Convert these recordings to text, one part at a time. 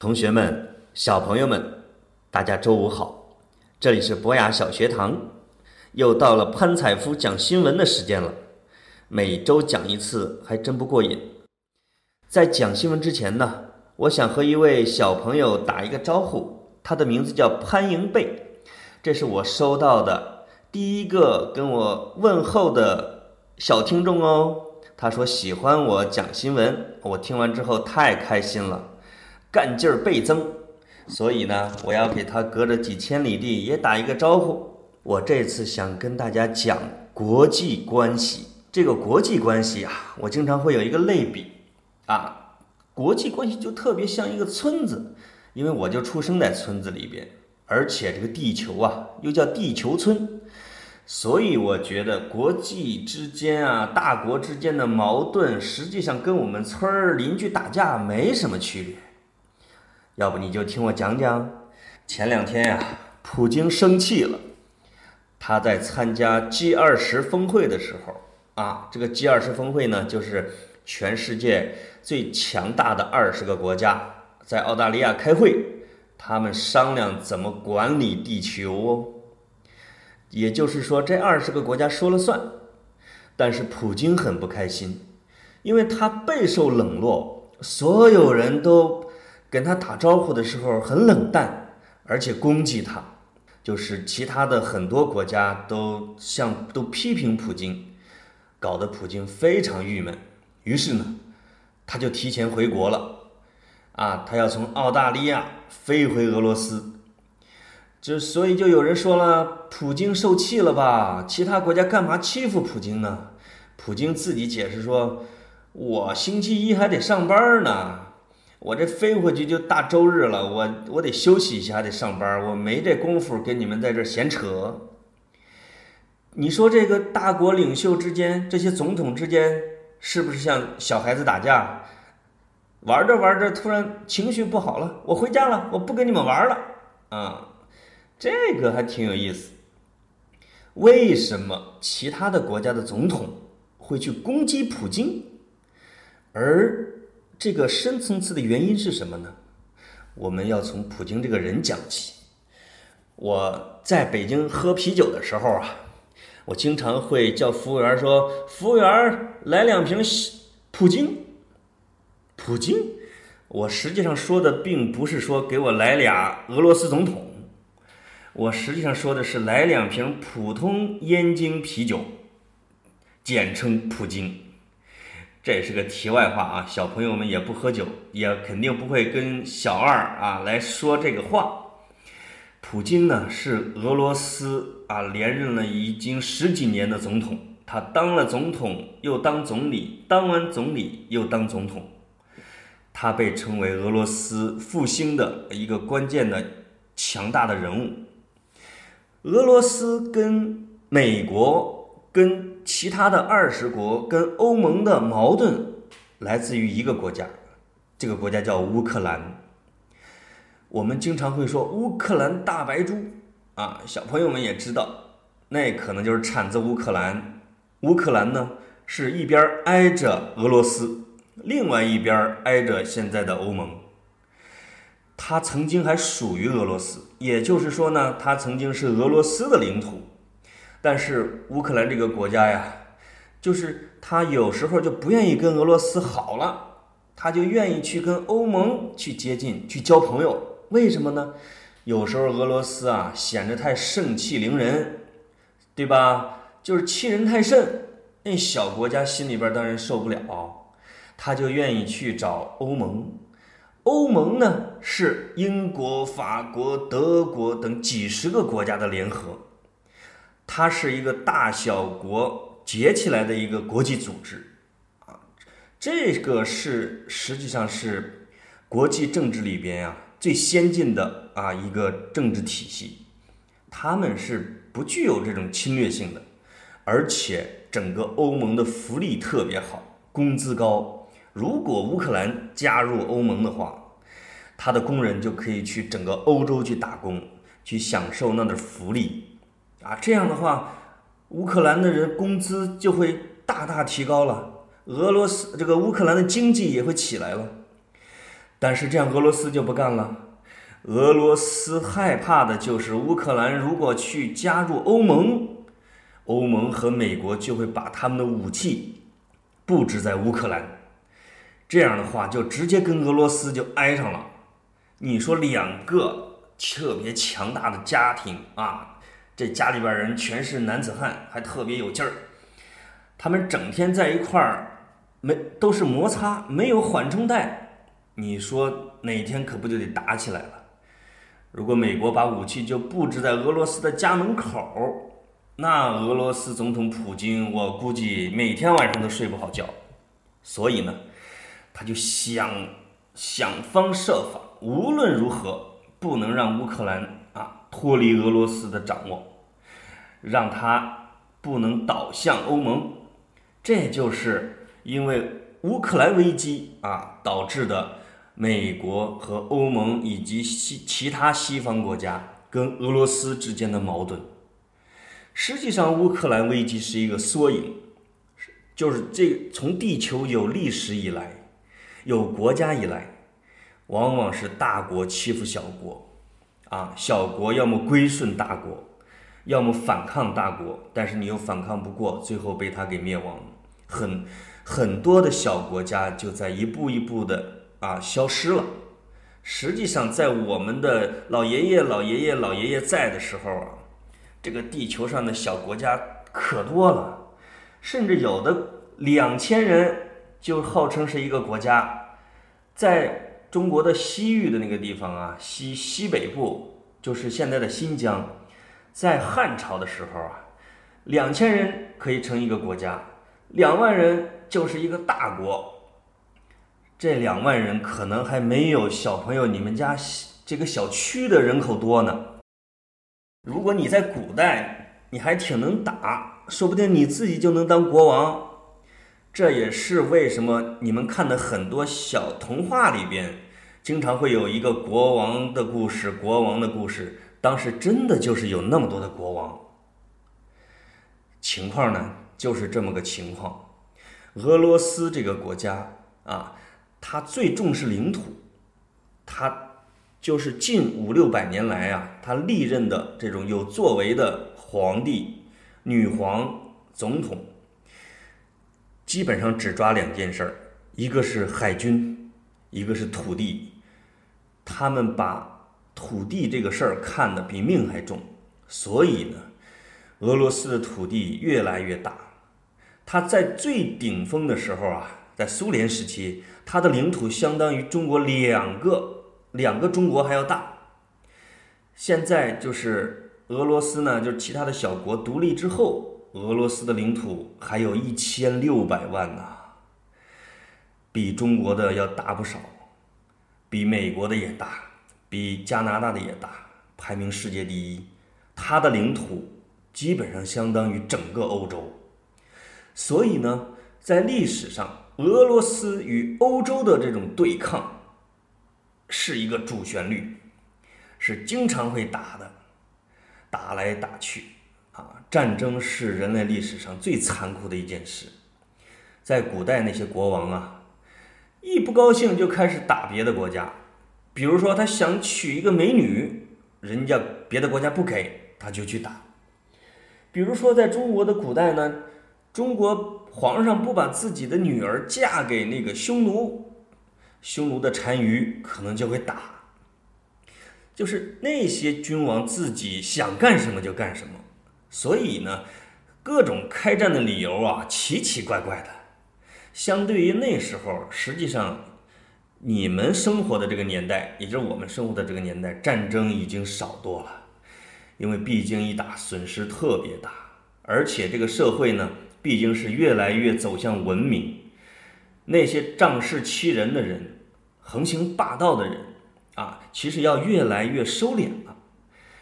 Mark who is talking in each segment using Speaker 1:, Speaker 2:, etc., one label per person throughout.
Speaker 1: 同学们、小朋友们，大家周五好！这里是博雅小学堂，又到了潘采夫讲新闻的时间了。每周讲一次，还真不过瘾。在讲新闻之前呢，我想和一位小朋友打一个招呼，他的名字叫潘迎贝，这是我收到的第一个跟我问候的小听众哦。他说喜欢我讲新闻，我听完之后太开心了。干劲儿倍增，所以呢，我要给他隔着几千里地也打一个招呼。我这次想跟大家讲国际关系，这个国际关系啊，我经常会有一个类比啊，国际关系就特别像一个村子，因为我就出生在村子里边，而且这个地球啊又叫地球村，所以我觉得国际之间啊，大国之间的矛盾，实际上跟我们村儿邻居打架没什么区别。要不你就听我讲讲，前两天呀，普京生气了。他在参加 G 二十峰会的时候啊，这个 G 二十峰会呢，就是全世界最强大的二十个国家在澳大利亚开会，他们商量怎么管理地球哦。也就是说，这二十个国家说了算。但是普京很不开心，因为他备受冷落，所有人都。跟他打招呼的时候很冷淡，而且攻击他，就是其他的很多国家都像都批评普京，搞得普京非常郁闷。于是呢，他就提前回国了，啊，他要从澳大利亚飞回俄罗斯。就所以就有人说了，普京受气了吧？其他国家干嘛欺负普京呢？普京自己解释说，我星期一还得上班呢。我这飞回去就大周日了，我我得休息一下，还得上班，我没这功夫跟你们在这闲扯。你说这个大国领袖之间，这些总统之间，是不是像小孩子打架？玩着玩着，突然情绪不好了，我回家了，我不跟你们玩了啊！这个还挺有意思。为什么其他的国家的总统会去攻击普京，而？这个深层次的原因是什么呢？我们要从普京这个人讲起。我在北京喝啤酒的时候啊，我经常会叫服务员说：“服务员，来两瓶普京。”普京，我实际上说的并不是说给我来俩俄罗斯总统，我实际上说的是来两瓶普通燕京啤酒，简称普京。这也是个题外话啊，小朋友们也不喝酒，也肯定不会跟小二啊来说这个话。普京呢是俄罗斯啊连任了已经十几年的总统，他当了总统又当总理，当完总理又当总统，他被称为俄罗斯复兴的一个关键的强大的人物。俄罗斯跟美国跟。其他的二十国跟欧盟的矛盾来自于一个国家，这个国家叫乌克兰。我们经常会说乌克兰大白猪啊，小朋友们也知道，那可能就是产自乌克兰。乌克兰呢是一边挨着俄罗斯，另外一边挨着现在的欧盟。它曾经还属于俄罗斯，也就是说呢，它曾经是俄罗斯的领土。但是乌克兰这个国家呀，就是他有时候就不愿意跟俄罗斯好了，他就愿意去跟欧盟去接近、去交朋友。为什么呢？有时候俄罗斯啊显得太盛气凌人，对吧？就是欺人太甚，那小国家心里边当然受不了，他就愿意去找欧盟。欧盟呢是英国、法国、德国等几十个国家的联合。它是一个大小国结起来的一个国际组织，啊，这个是实际上是国际政治里边呀最先进的啊一个政治体系，他们是不具有这种侵略性的，而且整个欧盟的福利特别好，工资高。如果乌克兰加入欧盟的话，他的工人就可以去整个欧洲去打工，去享受那的福利。啊，这样的话，乌克兰的人工资就会大大提高了，俄罗斯这个乌克兰的经济也会起来了。但是这样俄罗斯就不干了。俄罗斯害怕的就是乌克兰如果去加入欧盟，欧盟和美国就会把他们的武器布置在乌克兰，这样的话就直接跟俄罗斯就挨上了。你说两个特别强大的家庭啊，这家里边人全是男子汉，还特别有劲儿，他们整天在一块儿没都是摩擦，没有缓冲带，你说哪天可不就得打起来了？如果美国把武器就布置在俄罗斯的家门口，那俄罗斯总统普京，我估计每天晚上都睡不好觉。所以呢，他就想想方设法，无论如何不能让乌克兰脱离俄罗斯的掌握，让他不能倒向欧盟。这就是因为乌克兰危机啊导致的。美国和欧盟以及西其他西方国家跟俄罗斯之间的矛盾，实际上乌克兰危机是一个缩影，就是这从地球有历史以来，有国家以来，往往是大国欺负小国，啊，小国要么归顺大国，要么反抗大国，但是你又反抗不过，最后被他给灭亡，很很多的小国家就在一步一步的。啊，消失了。实际上，在我们的老爷爷、老爷爷、老爷爷在的时候啊，这个地球上的小国家可多了，甚至有的两千人就号称是一个国家。在中国的西域的那个地方啊，西西北部就是现在的新疆，在汉朝的时候啊，两千人可以成一个国家，两万人就是一个大国。这两万人可能还没有小朋友你们家这个小区的人口多呢。如果你在古代，你还挺能打，说不定你自己就能当国王。这也是为什么你们看的很多小童话里边，经常会有一个国王的故事，国王的故事。当时真的就是有那么多的国王。情况呢，就是这么个情况。俄罗斯这个国家啊。他最重视领土，他就是近五六百年来啊，他历任的这种有作为的皇帝、女皇、总统，基本上只抓两件事儿，一个是海军，一个是土地。他们把土地这个事儿看得比命还重，所以呢，俄罗斯的土地越来越大。他在最顶峰的时候啊。在苏联时期，它的领土相当于中国两个两个中国还要大。现在就是俄罗斯呢，就是其他的小国独立之后，俄罗斯的领土还有一千六百万呢，比中国的要大不少，比美国的也大，比加拿大的也大，排名世界第一。它的领土基本上相当于整个欧洲，所以呢，在历史上。俄罗斯与欧洲的这种对抗是一个主旋律，是经常会打的，打来打去，啊，战争是人类历史上最残酷的一件事。在古代那些国王啊，一不高兴就开始打别的国家，比如说他想娶一个美女，人家别的国家不给，他就去打。比如说在中国的古代呢，中国。皇上不把自己的女儿嫁给那个匈奴，匈奴的单于可能就会打。就是那些君王自己想干什么就干什么，所以呢，各种开战的理由啊奇奇怪怪的。相对于那时候，实际上你们生活的这个年代，也就是我们生活的这个年代，战争已经少多了，因为毕竟一打损失特别大，而且这个社会呢。毕竟是越来越走向文明，那些仗势欺人的人、横行霸道的人啊，其实要越来越收敛了。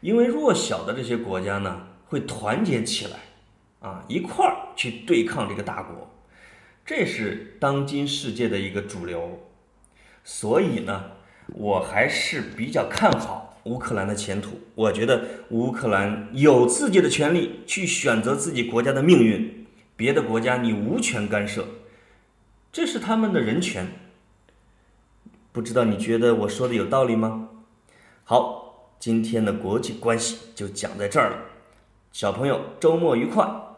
Speaker 1: 因为弱小的这些国家呢，会团结起来，啊，一块儿去对抗这个大国，这是当今世界的一个主流。所以呢，我还是比较看好乌克兰的前途。我觉得乌克兰有自己的权利去选择自己国家的命运。别的国家你无权干涉，这是他们的人权。不知道你觉得我说的有道理吗？好，今天的国际关系就讲在这儿了，小朋友周末愉快。